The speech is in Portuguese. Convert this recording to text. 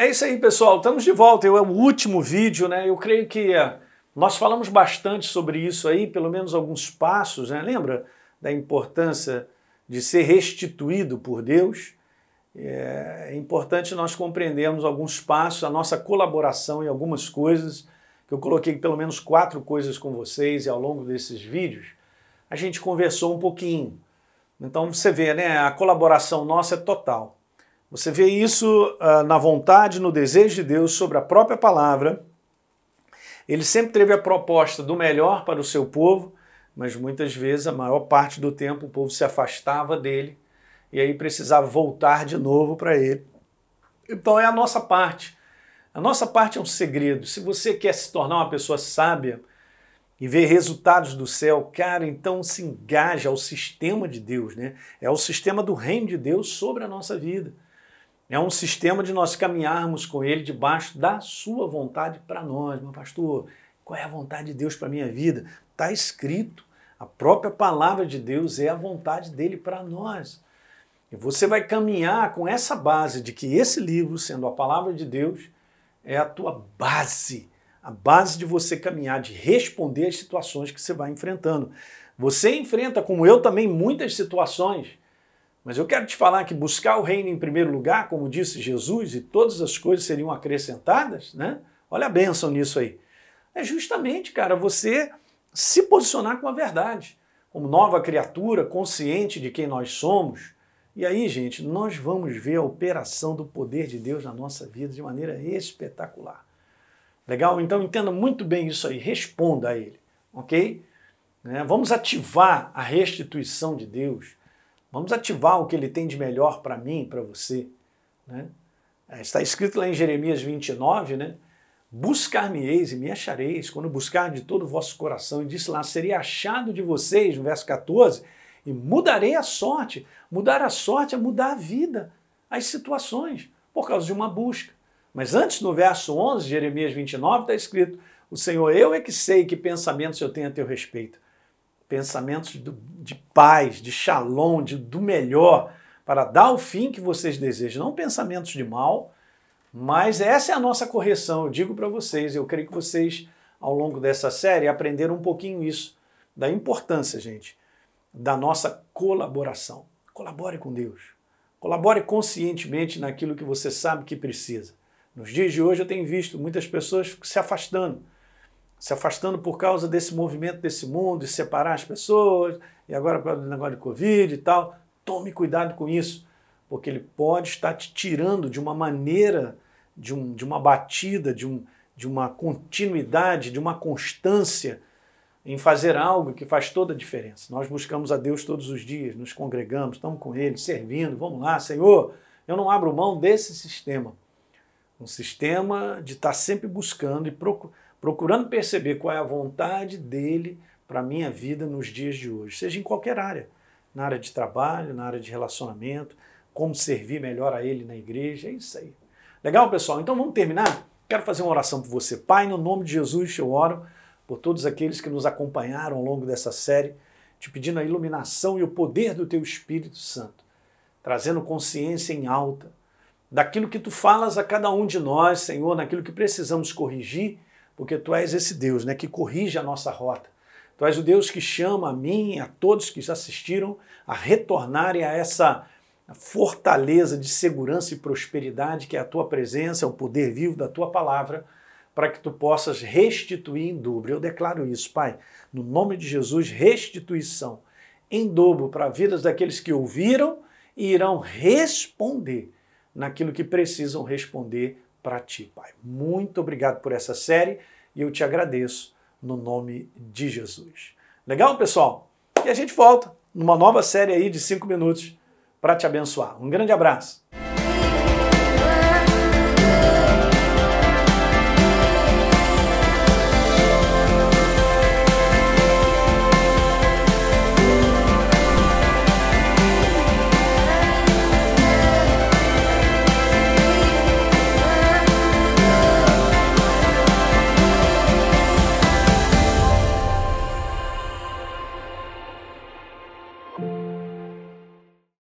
É isso aí, pessoal. Estamos de volta. É o último vídeo, né? Eu creio que é, nós falamos bastante sobre isso aí, pelo menos alguns passos, né? Lembra da importância de ser restituído por Deus? É importante nós compreendermos alguns passos, a nossa colaboração em algumas coisas, que eu coloquei pelo menos quatro coisas com vocês e ao longo desses vídeos, a gente conversou um pouquinho. Então você vê, né? A colaboração nossa é total. Você vê isso uh, na vontade, no desejo de Deus sobre a própria palavra. Ele sempre teve a proposta do melhor para o seu povo, mas muitas vezes, a maior parte do tempo, o povo se afastava dele e aí precisava voltar de novo para ele. Então é a nossa parte. A nossa parte é um segredo. Se você quer se tornar uma pessoa sábia e ver resultados do céu, cara, então se engaja ao sistema de Deus, né? É o sistema do reino de Deus sobre a nossa vida. É um sistema de nós caminharmos com Ele debaixo da Sua vontade para nós. Meu pastor, qual é a vontade de Deus para a minha vida? Está escrito. A própria palavra de Deus é a vontade dele para nós. E você vai caminhar com essa base de que esse livro, sendo a palavra de Deus, é a tua base. A base de você caminhar, de responder às situações que você vai enfrentando. Você enfrenta, como eu também, muitas situações mas eu quero te falar que buscar o reino em primeiro lugar, como disse Jesus, e todas as coisas seriam acrescentadas, né? Olha a bênção nisso aí. É justamente, cara, você se posicionar com a verdade, como nova criatura, consciente de quem nós somos. E aí, gente, nós vamos ver a operação do poder de Deus na nossa vida de maneira espetacular. Legal? Então entenda muito bem isso aí, responda a ele, ok? Né? Vamos ativar a restituição de Deus Vamos ativar o que ele tem de melhor para mim, para você. Né? É, está escrito lá em Jeremias 29, né? Buscar-me-eis e me achareis, quando buscar de todo o vosso coração. E disse lá: serei achado de vocês, no verso 14, e mudarei a sorte. Mudar a sorte é mudar a vida, as situações, por causa de uma busca. Mas antes, no verso 11, Jeremias 29, está escrito: O Senhor, eu é que sei que pensamentos eu tenho a teu respeito pensamentos de paz, de shalom, de, do melhor, para dar o fim que vocês desejam, não pensamentos de mal, mas essa é a nossa correção, eu digo para vocês, eu creio que vocês, ao longo dessa série, aprenderam um pouquinho isso, da importância, gente, da nossa colaboração. Colabore com Deus. Colabore conscientemente naquilo que você sabe que precisa. Nos dias de hoje eu tenho visto muitas pessoas se afastando se afastando por causa desse movimento desse mundo, de separar as pessoas, e agora por causa do negócio de Covid e tal. Tome cuidado com isso, porque ele pode estar te tirando de uma maneira, de, um, de uma batida, de, um, de uma continuidade, de uma constância em fazer algo que faz toda a diferença. Nós buscamos a Deus todos os dias, nos congregamos, estamos com Ele, servindo, vamos lá, Senhor, eu não abro mão desse sistema. Um sistema de estar sempre buscando e procurando procurando perceber qual é a vontade dele para a minha vida nos dias de hoje, seja em qualquer área, na área de trabalho, na área de relacionamento, como servir melhor a ele na igreja, é isso aí. Legal, pessoal? Então vamos terminar? Quero fazer uma oração por você. Pai, no nome de Jesus, eu oro por todos aqueles que nos acompanharam ao longo dessa série, te pedindo a iluminação e o poder do teu Espírito Santo, trazendo consciência em alta daquilo que tu falas a cada um de nós, Senhor, naquilo que precisamos corrigir porque tu és esse Deus né, que corrige a nossa rota. Tu és o Deus que chama a mim e a todos que assistiram a retornarem a essa fortaleza de segurança e prosperidade que é a tua presença, o poder vivo da tua palavra, para que tu possas restituir em dobro. Eu declaro isso, Pai, no nome de Jesus, restituição em dobro para vidas daqueles que ouviram e irão responder naquilo que precisam responder para ti, Pai. Muito obrigado por essa série e eu te agradeço no nome de Jesus. Legal, pessoal? E a gente volta numa nova série aí de cinco minutos para te abençoar. Um grande abraço.